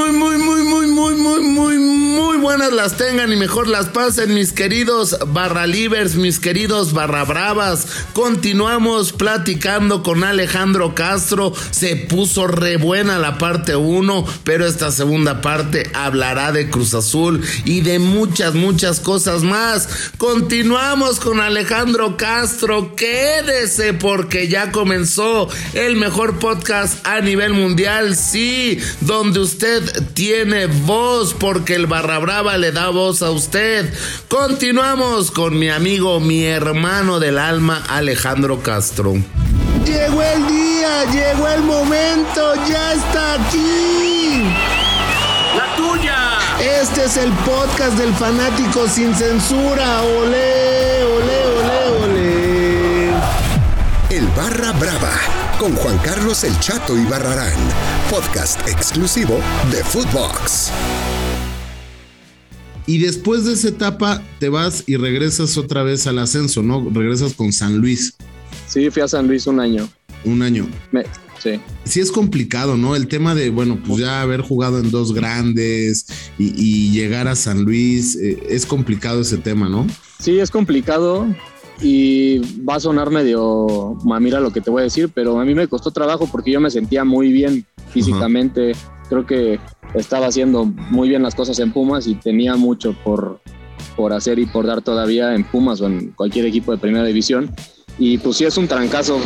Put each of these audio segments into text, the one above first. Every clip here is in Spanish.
muy, muy, las tengan y mejor las pasen, mis queridos barra livers, mis queridos barra bravas. Continuamos platicando con Alejandro Castro. Se puso re buena la parte 1, pero esta segunda parte hablará de Cruz Azul y de muchas, muchas cosas más. Continuamos con Alejandro Castro. Quédese porque ya comenzó el mejor podcast a nivel mundial. Sí, donde usted tiene voz porque el barra brava le da voz a usted. Continuamos con mi amigo, mi hermano del alma, Alejandro Castro. Llegó el día, llegó el momento, ya está aquí. La tuya. Este es el podcast del fanático sin censura. Olé, olé, olé, olé. El Barra Brava con Juan Carlos El Chato y Barrarán, podcast exclusivo de Footbox. Y después de esa etapa te vas y regresas otra vez al ascenso, ¿no? Regresas con San Luis. Sí, fui a San Luis un año. Un año. sí. Sí es complicado, ¿no? El tema de, bueno, pues ya haber jugado en dos grandes y, llegar a San Luis, eh, es complicado ese tema, ¿no? Sí, es complicado y va a sonar medio mamira lo que te voy a decir, pero a mí me costó trabajo porque yo me sentía muy bien físicamente. Creo que estaba haciendo muy bien las cosas en Pumas y tenía mucho por, por hacer y por dar todavía en Pumas o en cualquier equipo de primera división. Y pues sí es un trancazo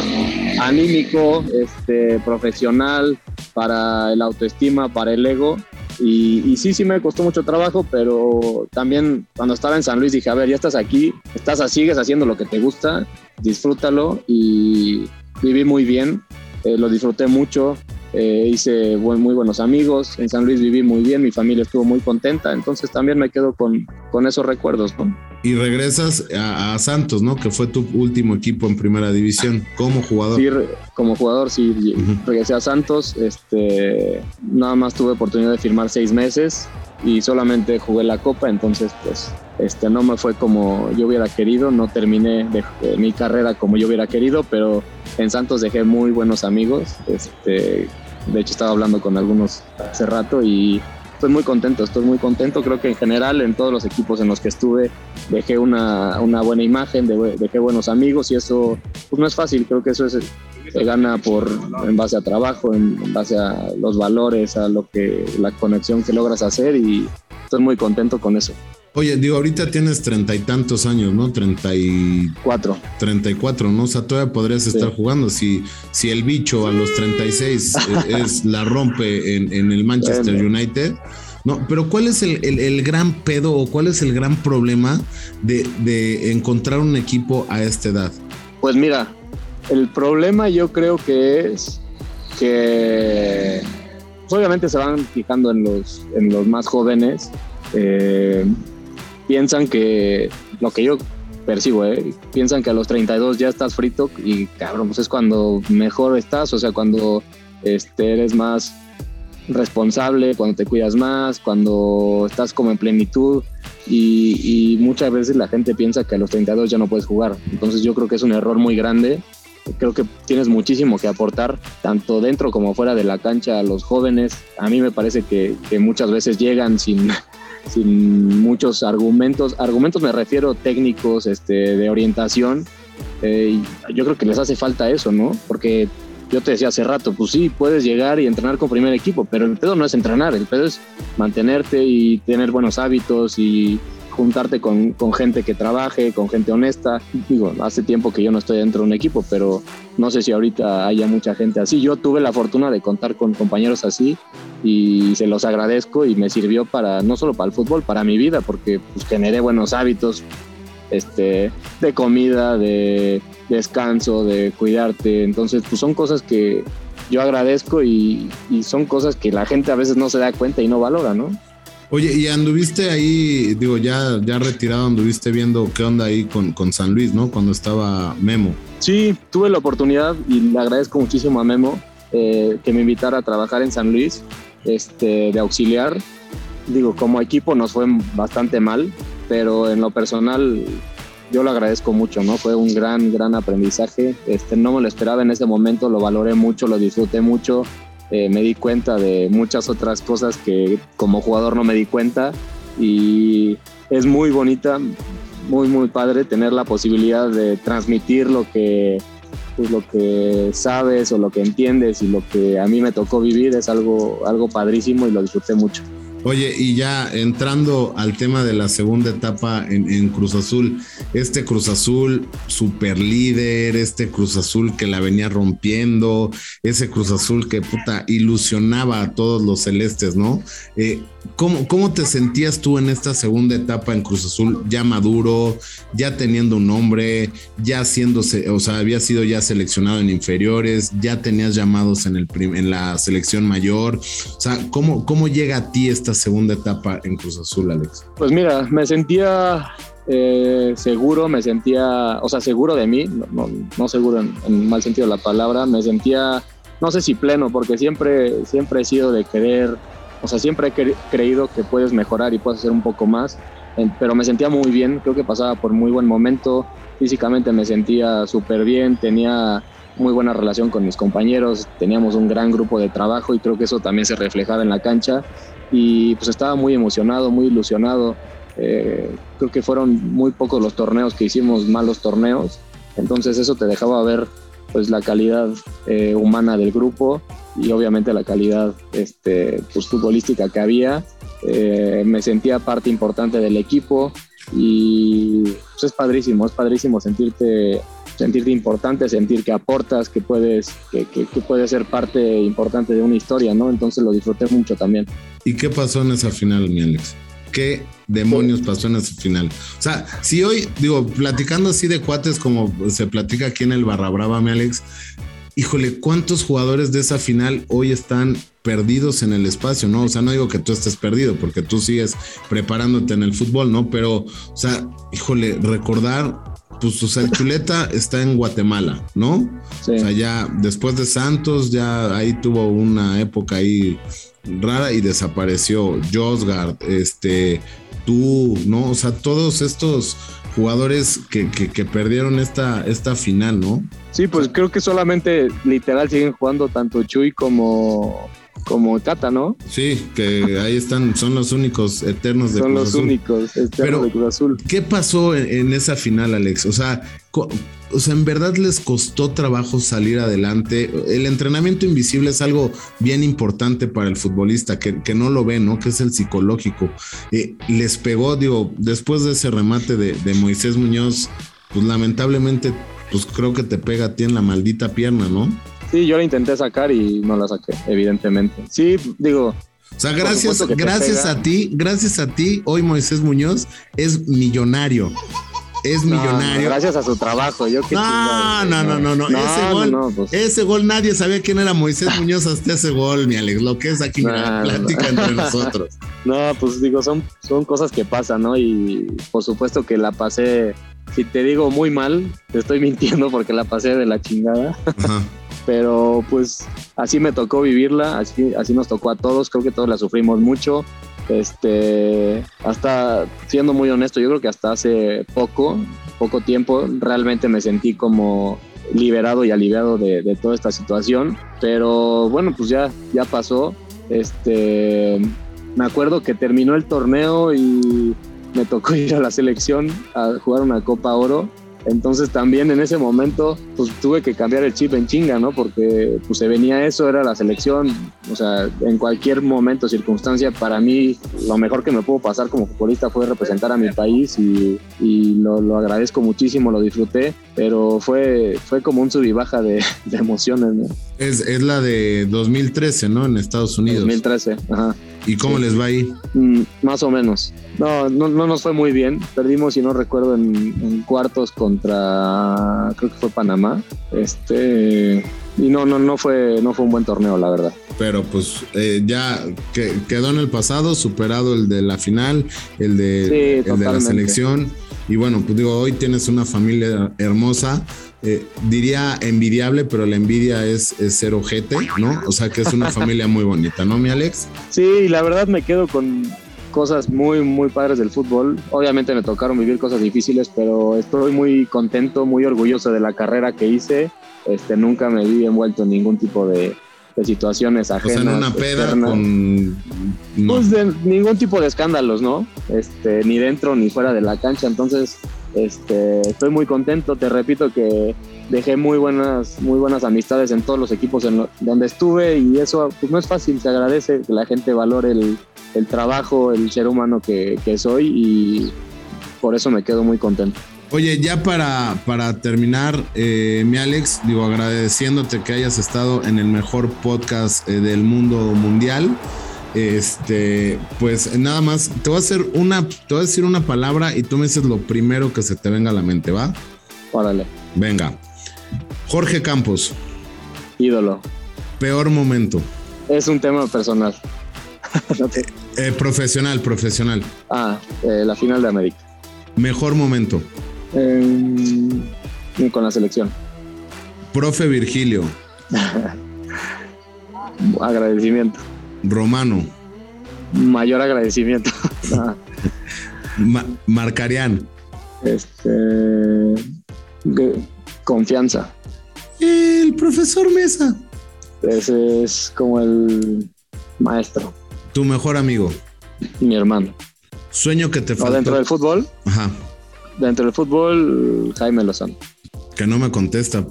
anímico, este, profesional, para el autoestima, para el ego. Y, sí, sí me costó mucho trabajo, pero también cuando estaba en San Luis dije, a ver, ya estás aquí, estás, sigues haciendo lo que te gusta, disfrútalo y viví muy bien, eh, lo disfruté mucho, eh, hice muy buenos amigos, en San Luis viví muy bien, mi familia estuvo muy contenta, entonces también me quedo con, con esos recuerdos. Y regresas a, Santos, ¿no? Que fue tu último equipo en primera división como jugador. Sí, como jugador, sí, regresé a Santos, este, nada más tuve oportunidad de firmar seis meses y solamente jugué la copa, entonces pues este, no me fue como yo hubiera querido, no terminé mi carrera como yo hubiera querido, pero en Santos dejé muy buenos amigos, este, de hecho, estaba hablando con algunos hace rato y estoy muy contento, estoy muy contento. Creo que en general en todos los equipos en los que estuve dejé una, una buena imagen, dejé buenos amigos y eso pues no es fácil. Creo que eso es, se gana por, en base a trabajo, en, base a los valores, a lo que, la conexión que logras hacer y estoy muy contento con eso. Oye, digo, ahorita tienes treinta y tantos años, ¿no? Treinta y... Cuatro. Treinta y cuatro, ¿no? O sea, todavía podrías estar jugando. Si, si el bicho a los 36 es, la rompe en, en el Manchester United, no, pero ¿cuál es el, el, gran pedo o cuál es el gran problema de, de, encontrar un equipo a esta edad? Pues mira, el problema yo creo que es que obviamente se van fijando en los, en los más jóvenes. Eh, piensan que lo que yo percibo, ¿eh? piensan que a los 32 ya estás frito y cabrón, pues es cuando mejor estás, o sea, cuando este, eres más responsable, cuando te cuidas más, cuando estás como en plenitud y, muchas veces la gente piensa que a los 32 ya no puedes jugar. Entonces yo creo que es un error muy grande. Creo que tienes muchísimo que aportar, tanto dentro como fuera de la cancha a los jóvenes. A mí me parece que muchas veces llegan sin, sin muchos argumentos. Argumentos me refiero técnicos, este, de orientación. Eh, yo creo que les hace falta eso, ¿no? Porque yo te decía hace rato, pues sí, puedes llegar y entrenar con primer equipo, pero el pedo no es entrenar, el pedo es mantenerte y tener buenos hábitos y juntarte con, con, gente que trabaje, con gente honesta. Digo, hace tiempo que yo no estoy dentro de un equipo, pero no sé si ahorita haya mucha gente así. Yo tuve la fortuna de contar con compañeros así y se los agradezco y me sirvió para, no solo para el fútbol, para mi vida, porque pues, generé buenos hábitos este, de comida, de descanso, de cuidarte. Entonces, pues son cosas que yo agradezco y, y son cosas que la gente a veces no se da cuenta y no valora, ¿no? Oye, y anduviste ahí, digo, ya, ya retirado, anduviste viendo qué onda ahí con, con San Luis, ¿no? Cuando estaba Memo. Sí, tuve la oportunidad y le agradezco muchísimo a Memo eh, que me invitara a trabajar en San Luis este, de auxiliar. Digo, como equipo nos fue bastante mal, pero en lo personal yo lo agradezco mucho, ¿no? Fue un gran, gran aprendizaje. Este, no me lo esperaba en ese momento, lo valoré mucho, lo disfruté mucho eh, me di cuenta de muchas otras cosas que como jugador no me di cuenta y es muy bonita, muy, muy padre tener la posibilidad de transmitir lo que, pues, lo que sabes o lo que entiendes y lo que a mí me tocó vivir es algo, algo padrísimo y lo disfruté mucho. Oye, y ya entrando al tema de la segunda etapa en, Cruz Azul, este Cruz Azul super líder, este Cruz Azul que la venía rompiendo, ese Cruz Azul que puta ilusionaba a todos los celestes, ¿no? Eh, ¿cómo, ¿Cómo te sentías tú en esta segunda etapa en Cruz Azul, ya maduro, ya teniendo un nombre, ya siendo, o sea, había sido ya seleccionado en inferiores, ya tenías llamados en, el en la selección mayor? O sea, ¿cómo, ¿cómo llega a ti esta segunda etapa en Cruz Azul, Alex? Pues mira, me sentía eh, seguro, me sentía, o sea, seguro de mí, no, seguro en, mal sentido de la palabra, me sentía, no sé si pleno, porque siempre, siempre he sido de querer, o sea, siempre he creído que puedes mejorar y puedes hacer un poco más, pero me sentía muy bien, creo que pasaba por muy buen momento, físicamente me sentía súper bien, tenía muy buena relación con mis compañeros, teníamos un gran grupo de trabajo y creo que eso también se reflejaba en la cancha y pues estaba muy emocionado, muy ilusionado. Eh, creo que fueron muy pocos los torneos que hicimos malos torneos, entonces eso te dejaba ver pues la calidad eh, humana del grupo y obviamente la calidad este, pues, futbolística que había. Eh, me sentía parte importante del equipo y pues es padrísimo, es padrísimo sentirte sentirte importante, sentir que aportas, que puedes, que, que, puedes ser parte importante de una historia, ¿no? Entonces lo disfruté mucho también. ¿Y qué pasó en esa final, mi Alex? ¿Qué demonios pasó en esa final? O sea, si hoy, digo, platicando así de cuates como se platica aquí en el Barra Brava, mi Alex, híjole, ¿cuántos jugadores de esa final hoy están perdidos en el espacio, ¿no? O sea, no digo que tú estés perdido, porque tú sigues preparándote en el fútbol, ¿no? Pero, o sea, híjole, recordar pues, o sea, el Chuleta está en Guatemala, ¿no? O sea, ya después de Santos, ya ahí tuvo una época ahí rara y desapareció. Josgard, este, tú, ¿no? O sea, todos estos jugadores que, que, perdieron esta, esta final, ¿no? Sí, pues creo que solamente literal siguen jugando tanto Chuy como como Cata, ¿no? Sí, que ahí están, son los únicos eternos de Cruz Azul. Son los únicos eternos de Cruz Azul. ¿Qué pasó en, esa final, Alex? O sea, o sea, en verdad les costó trabajo salir adelante. El entrenamiento invisible es algo bien importante para el futbolista, que, no lo ve, ¿no? Que es el psicológico. Eh, les pegó, digo, después de ese remate de, de Moisés Muñoz, pues lamentablemente, pues creo que te pega a ti en la maldita pierna, ¿no? Sí, yo la intenté sacar y no la saqué, evidentemente. Sí, digo. O sea, gracias, gracias a ti, gracias a ti, hoy Moisés Muñoz es millonario. Es millonario. gracias a su trabajo. Yo no, no, no, no, no, Ese gol, pues. ese gol nadie sabía quién era Moisés Muñoz hasta ese gol, mi Alex. Lo que es aquí, mira, plática entre nosotros. No, pues digo, son, son cosas que pasan, ¿no? Y por supuesto que la pasé, si te digo muy mal, te estoy mintiendo porque la pasé de la chingada. Ajá pero pues así me tocó vivirla, así, así nos tocó a todos, creo que todos la sufrimos mucho. Este, hasta siendo muy honesto, yo creo que hasta hace poco, poco tiempo, realmente me sentí como liberado y aliviado de, toda esta situación. Pero bueno, pues ya, ya pasó. Este, me acuerdo que terminó el torneo y me tocó ir a la selección a jugar una Copa Oro entonces también en ese momento pues tuve que cambiar el chip en chinga, ¿no? Porque pues se venía eso, era la selección, o sea, en cualquier momento, circunstancia, para mí lo mejor que me pudo pasar como futbolista fue representar a mi país y, lo, agradezco muchísimo, lo disfruté, pero fue, fue como un sub y baja de, emociones, ¿no? Es, es la de 2013, ¿no? En Estados Unidos. 2013, ajá. ¿Y cómo les va ahí? Mm, más o menos. No, no, no, nos fue muy bien. Perdimos, si no recuerdo, en, cuartos contra, creo que fue Panamá. Este y no, no, no fue, no fue un buen torneo, la verdad. Pero pues eh, ya quedó en el pasado, superado el de la final, el de, el de la selección. Y bueno, pues digo, hoy tienes una familia hermosa eh, diría envidiable, pero la envidia es, ser ojete, ¿no? O sea que es una familia muy bonita, ¿no, mi Alex? Sí, la verdad me quedo con cosas muy, muy padres del fútbol. Obviamente me tocaron vivir cosas difíciles, pero estoy muy contento, muy orgulloso de la carrera que hice. Este, nunca me vi envuelto en ningún tipo de, de situaciones O ajenas. sea, en una peda externas. con. no. Pues de ningún tipo de escándalos, ¿no? Este, ni dentro ni fuera de la cancha. Entonces, este, estoy muy contento. Te repito que dejé muy buenas, muy buenas amistades en todos los equipos en lo- donde estuve y eso pues no es fácil. Se agradece que la gente valore el, el trabajo, el ser humano que, que soy y por eso me quedo muy contento. Oye, ya para, para terminar, eh, mi Alex, digo, agradeciéndote que hayas estado en el mejor podcast eh, del mundo mundial. Este, pues nada más, te voy a hacer una, te voy a decir una palabra y tú me dices lo primero que se te venga a la mente, ¿va? Órale, Venga. Jorge Campos, ídolo. peor momento. Es un tema personal. Eh, profesional, profesional. ah, eh, la final de América. Mejor momento. Eh, con la selección. Profe Virgilio, Agradecimiento. Romano, Mayor agradecimiento. Ma- Marcarián, este. Confianza. el profesor Mesa, Ese es como el maestro, tu mejor amigo. mi hermano. Sueño que te faltó. dentro del fútbol, Ajá, dentro del fútbol, Jaime Lozano. que no me contesta.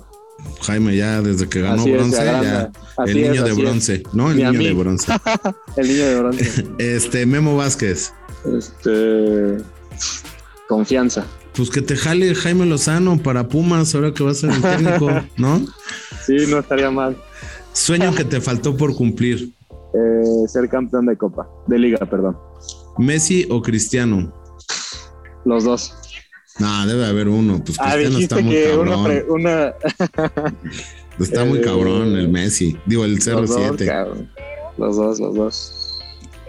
Jaime ya desde que ganó Así bronce, ya el es, niño de es. bronce, ¿no? El Ni niño de bronce. El niño de bronce. Este, Memo Vázquez. este. Confianza. Pues que te jale Jaime Lozano para Pumas ahora que va a ser el técnico, ¿no? Sí, no estaría mal. Sueño que te faltó por cumplir. Eh, ser campeón de Copa, de Liga, perdón. Messi o Cristiano. Los dos. No, debe haber uno. Pues Ah, Cristiano está muy una, cabrón. una, Está muy cabrón el Messi. Digo, el Los dos, 07. cabrón. Los dos, los dos.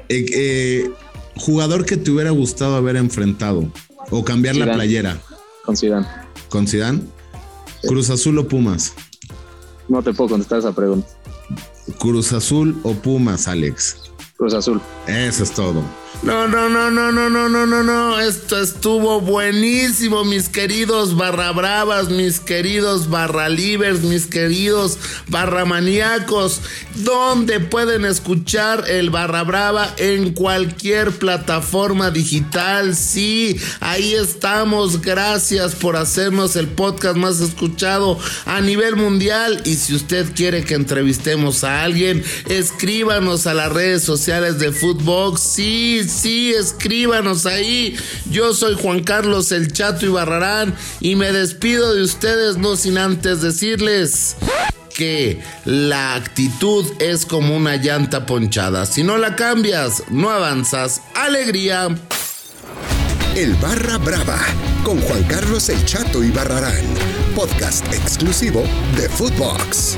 Eh, eh, jugador que te hubiera gustado haber enfrentado o cambiar la playera Con Zidane. con Zidane. Cruz Azul o Pumas. No te puedo contestar esa pregunta. Cruz Azul o Pumas, Alex. Cruz Azul. Eso es todo. No, no, no, no, no, no, no, no, no. Esto estuvo buenísimo, mis queridos barra bravas, mis queridos barra libres, mis queridos barra maníacos. Donde pueden escuchar el barra brava en cualquier plataforma digital. Sí, ahí estamos. Gracias por hacernos el podcast más escuchado a nivel mundial. Y si usted quiere que entrevistemos a alguien, escríbanos a las redes sociales de Footbox. Sí, sí, escríbanos ahí. Yo soy Juan Carlos El Chato Ibarrarán y me despido de ustedes no sin antes decirles que la actitud es como una llanta ponchada. Si no la cambias, no avanzas. Alegría. El Barra Brava con Juan Carlos El Chato y Barrarán, podcast exclusivo de Footbox.